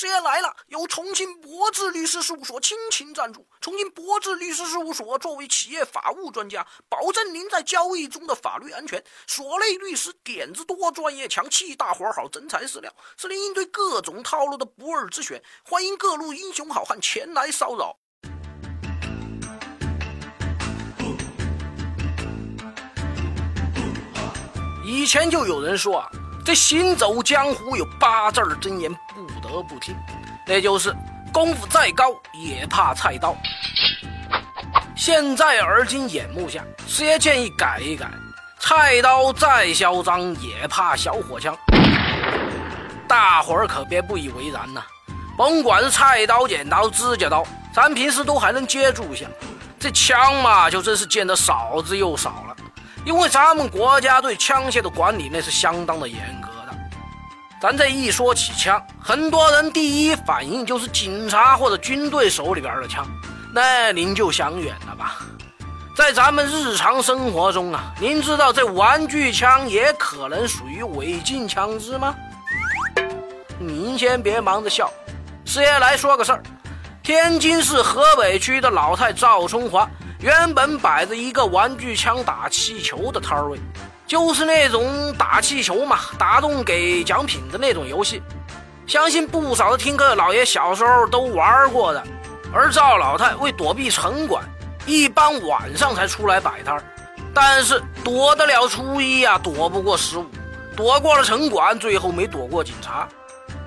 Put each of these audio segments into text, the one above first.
事业来了，由重庆博智律师事务所倾情赞助。重庆博智律师事务所作为企业法务专家，保证您在交易中的法律安全。所内律师点子多，专业强，气大活好，真材实料，是您应对各种套路的不二之选。欢迎各路英雄好汉前来骚扰。以前就有人说啊，这行走江湖有八字真言。不得不听，那就是功夫再高也怕菜刀。现在而今眼目下，师爷建议改一改，菜刀再嚣张也怕小火枪。大伙儿可别不以为然呐，甭管是菜刀、剪刀、指甲刀，咱平时都还能接触一下，这枪嘛，就真是见得少之又少了。因为咱们国家对枪械的管理那是相当的严。咱这一说起枪，很多人第一反应就是警察或者军队手里边的枪，那您就想远了吧。在咱们日常生活中啊，您知道这玩具枪也可能属于违禁枪支吗？您先别忙着笑，师爷来说个事儿。天津市河北区的老太赵春华，原本摆着一个玩具枪打气球的摊位。就是那种打气球嘛，打中给奖品的那种游戏，相信不少的听课老爷小时候都玩过的。而赵老太为躲避城管，一般晚上才出来摆摊但是躲得了初一呀，躲不过十五；躲过了城管，最后没躲过警察。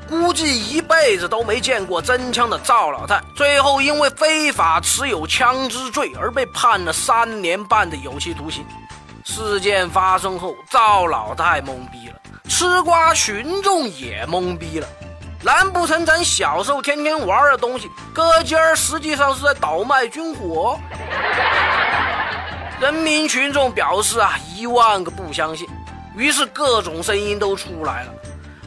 估计一辈子都没见过真枪的赵老太，最后因为非法持有枪支罪而被判了三年半的有期徒刑。事件发生后，赵老太懵逼了，吃瓜群众也懵逼了。难不成咱小时候天天玩的东西，搁今儿实际上是在倒卖军火？人民群众表示啊，一万个不相信。于是各种声音都出来了，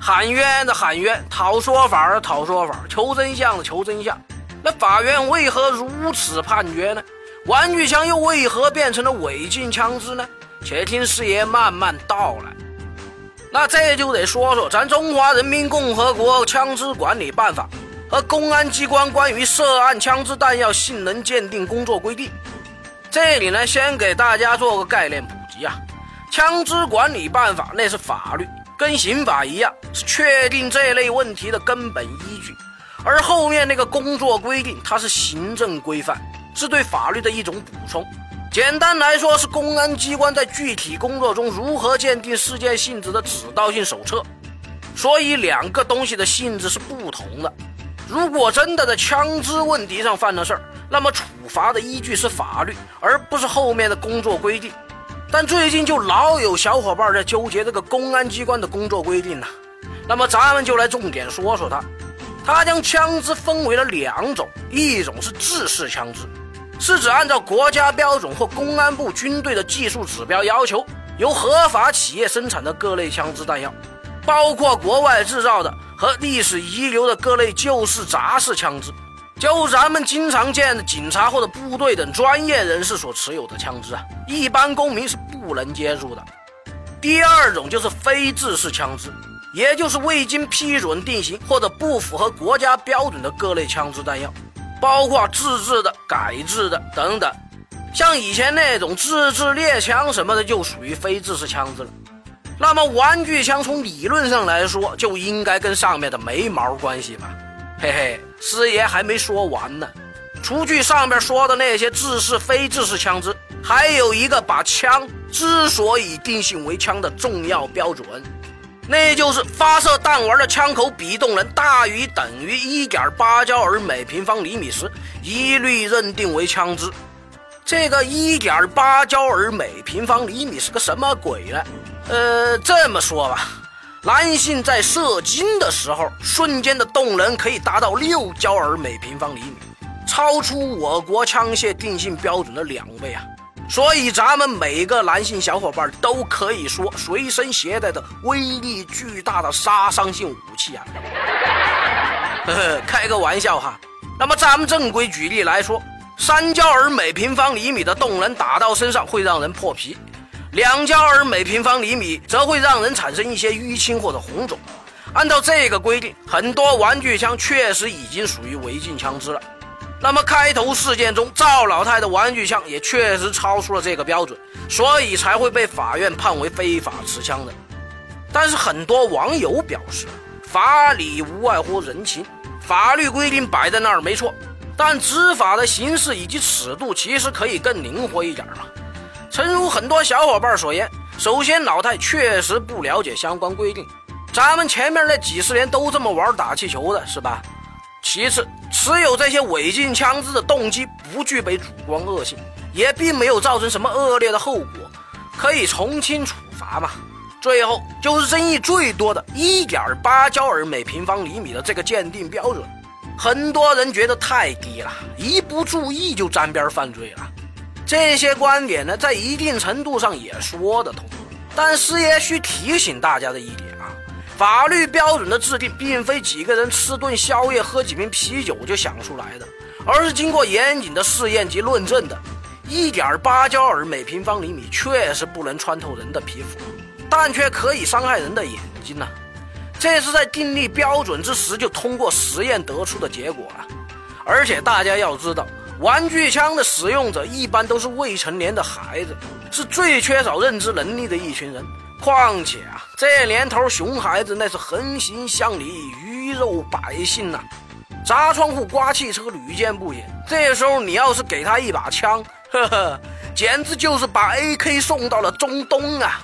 喊冤的喊冤，讨说法的讨说法，求真相的求真相。那法院为何如此判决呢？玩具枪又为何变成了违禁枪支呢？且听师爷慢慢道来。那这就得说说咱中华人民共和国枪支管理办法和公安机关关于涉案枪支弹药性能鉴定工作规定。这里呢，先给大家做个概念普及啊。枪支管理办法那是法律，跟刑法一样，是确定这类问题的根本依据。而后面那个工作规定，它是行政规范，是对法律的一种补充。简单来说，是公安机关在具体工作中如何鉴定事件性质的指导性手册。所以，两个东西的性质是不同的。如果真的在枪支问题上犯了事儿，那么处罚的依据是法律，而不是后面的工作规定。但最近就老有小伙伴在纠结这个公安机关的工作规定呢。那么，咱们就来重点说说它。它将枪支分为了两种，一种是制式枪支。是指按照国家标准或公安部军队的技术指标要求，由合法企业生产的各类枪支弹药，包括国外制造的和历史遗留的各类旧式杂式枪支，就咱们经常见的警察或者部队等专业人士所持有的枪支啊，一般公民是不能接触的。第二种就是非制式枪支，也就是未经批准定型或者不符合国家标准的各类枪支弹药。包括自制的、改制的等等，像以前那种自制猎枪什么的，就属于非制式枪支了。那么玩具枪从理论上来说，就应该跟上面的没毛关系吧？嘿嘿，师爷还没说完呢。除去上面说的那些制式、非制式枪支，还有一个把枪之所以定性为枪的重要标准。那就是发射弹丸的枪口比动能大于等于一点八焦耳每平方厘米时，一律认定为枪支。这个一点八焦耳每平方厘米是个什么鬼呢？呃，这么说吧，男性在射精的时候，瞬间的动能可以达到六焦耳每平方厘米，超出我国枪械定性标准的两倍啊！所以，咱们每个男性小伙伴都可以说随身携带的威力巨大的杀伤性武器啊！呵呵，开个玩笑哈。那么，咱们正规举例来说，三焦耳每平方厘米的动能打到身上会让人破皮，两焦耳每平方厘米则会让人产生一些淤青或者红肿，按照这个规定，很多玩具枪确实已经属于违禁枪支了。那么开头事件中，赵老太的玩具枪也确实超出了这个标准，所以才会被法院判为非法持枪的。但是很多网友表示，法理无外乎人情，法律规定摆在那儿没错，但执法的形式以及尺度其实可以更灵活一点嘛。诚如很多小伙伴所言，首先老太确实不了解相关规定。咱们前面那几十年都这么玩打气球的是吧？其次，持有这些违禁枪支的动机不具备主观恶性，也并没有造成什么恶劣的后果，可以从轻处罚嘛。最后就是争议最多的一点八焦耳每平方厘米的这个鉴定标准，很多人觉得太低了，一不注意就沾边犯罪了。这些观点呢，在一定程度上也说得通，但是也需提醒大家的一点。法律标准的制定，并非几个人吃顿宵夜、喝几瓶啤酒就想出来的，而是经过严谨的试验及论证的。一点八焦耳每平方厘米确实不能穿透人的皮肤，但却可以伤害人的眼睛呢。这是在订立标准之时就通过实验得出的结果了。而且大家要知道，玩具枪的使用者一般都是未成年的孩子，是最缺少认知能力的一群人。况且啊，这年头熊孩子那是横行乡里，鱼肉百姓呐，砸窗户、刮汽车屡见不鲜。这时候你要是给他一把枪，呵呵，简直就是把 AK 送到了中东啊！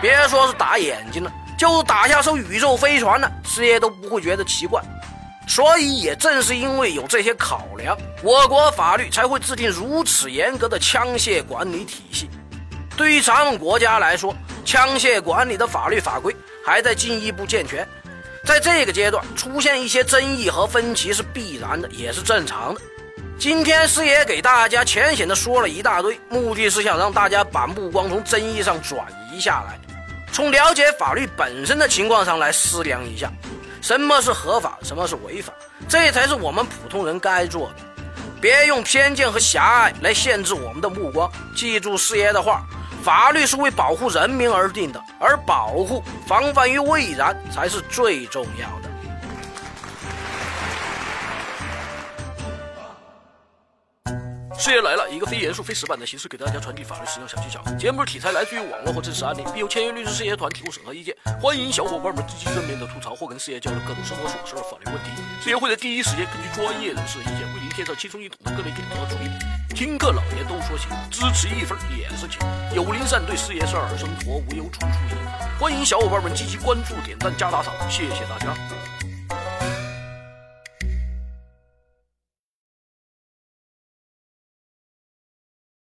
别说是打眼睛了，就打下艘宇宙飞船呢，师爷都不会觉得奇怪。所以也正是因为有这些考量，我国法律才会制定如此严格的枪械管理体系。对于咱们国家来说，枪械管理的法律法规还在进一步健全，在这个阶段出现一些争议和分歧是必然的，也是正常的。今天师爷给大家浅显的说了一大堆，目的是想让大家把目光从争议上转移下来，从了解法律本身的情况上来思量一下，什么是合法，什么是违法，这才是我们普通人该做的。别用偏见和狭隘来限制我们的目光，记住师爷的话。法律是为保护人民而定的，而保护、防范于未然才是最重要的。事业来了，一个非严肃、非死板的形式给大家传递法律实用小技巧。节目题材来自于网络或真实案例，并由签约律师事业团提供审核意见。欢迎小伙伴们积极正面的吐槽或跟事业交流各种生活琐事和法律问题。事业会在第一时间根据专业人士的意见，为您添上轻松易懂的各类点子和主意。听课老爷都说行，支持一分也是情。有灵善对事业事儿，生活无忧处处赢。欢迎小伙伴们积极关注、点赞、加打赏，谢谢大家。